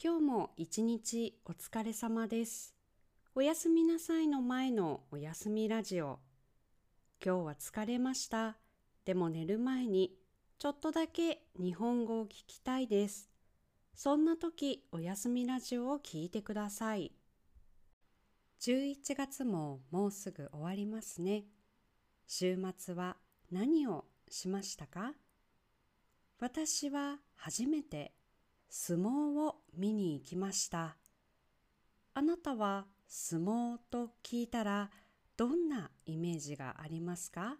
今日も一日お疲れ様です。おやすみなさいの前のおやすみラジオ。今日は疲れました。でも寝る前にちょっとだけ日本語を聞きたいです。そんな時おやすみラジオを聞いてください。11月ももうすぐ終わりますね。週末は何をしましたか？私は初めて相撲を見に行きました。あなたは相撲と聞いたらどんなイメージがありますか？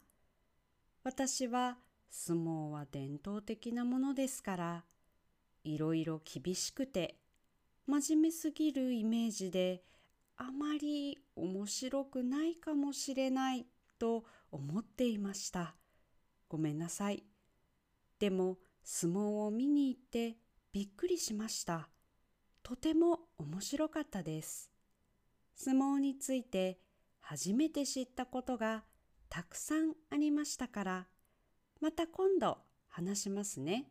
私は相撲は伝統的なものですから、いろいろ厳しくて真面目すぎるイメージであまり面白くないかもしれないと思っていました。ごめんなさい。でも相撲を見に行ってびっくりしました。とても面白かったです。相撲について初めて知ったことがたくさんありましたから、また今度話しますね。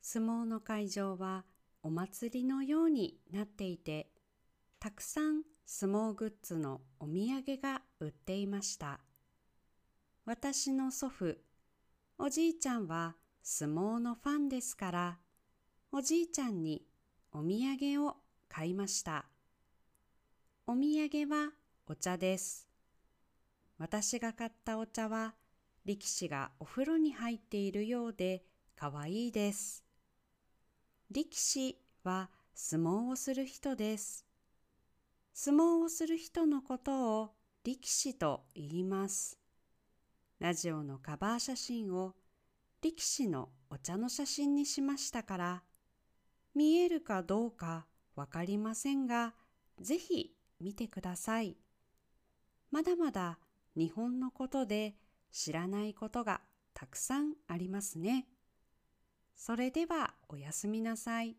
相撲の会場はお祭りのようになっていて、たくさん相撲グッズのお土産が売っていました。私の祖父、おじいちゃんは相撲のファンですから、おじいちゃんにお土産を買いました。お土産はお茶です。私が買ったお茶は力士がお風呂に入っているようでかわいいです。力士は相撲をする人です。相撲をする人のことを力士と言います。ラジオのカバー写真を力士のお茶の写真にしましたから、見えるかどうかわかりませんが、ぜひ見てください。まだまだ日本のことで知らないことがたくさんありますね。それではおやすみなさい。